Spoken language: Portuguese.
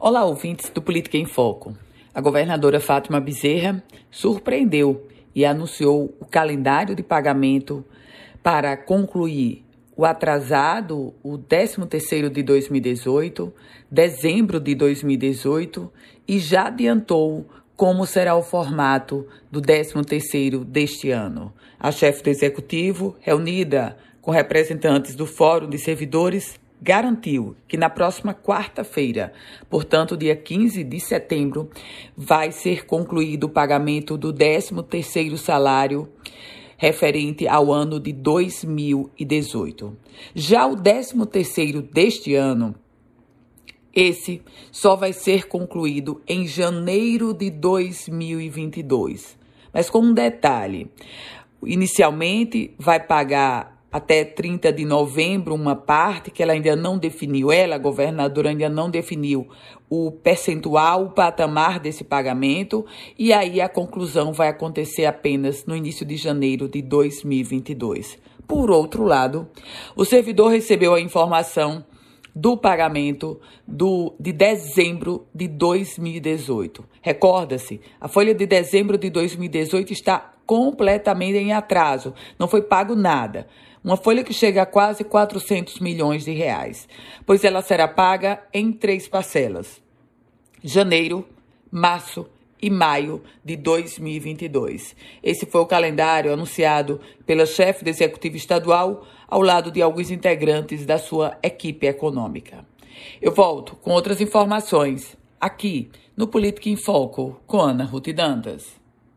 Olá, ouvintes do Política em Foco. A governadora Fátima Bezerra surpreendeu e anunciou o calendário de pagamento para concluir o atrasado, o 13º de 2018, dezembro de 2018 e já adiantou como será o formato do 13º deste ano. A chefe do executivo, reunida com representantes do Fórum de Servidores, garantiu que na próxima quarta-feira, portanto, dia 15 de setembro, vai ser concluído o pagamento do 13º salário referente ao ano de 2018. Já o 13º deste ano, esse só vai ser concluído em janeiro de 2022. Mas com um detalhe, inicialmente vai pagar até 30 de novembro uma parte que ela ainda não definiu, ela, a governadora, ainda não definiu o percentual, o patamar desse pagamento, e aí a conclusão vai acontecer apenas no início de janeiro de 2022. Por outro lado, o servidor recebeu a informação do pagamento do, de dezembro de 2018. Recorda-se, a folha de dezembro de 2018 está completamente em atraso, não foi pago nada. Uma folha que chega a quase 400 milhões de reais, pois ela será paga em três parcelas: janeiro, março e maio de 2022. Esse foi o calendário anunciado pela chefe do executivo estadual, ao lado de alguns integrantes da sua equipe econômica. Eu volto com outras informações aqui no Política em Foco com Ana Ruth Dantas.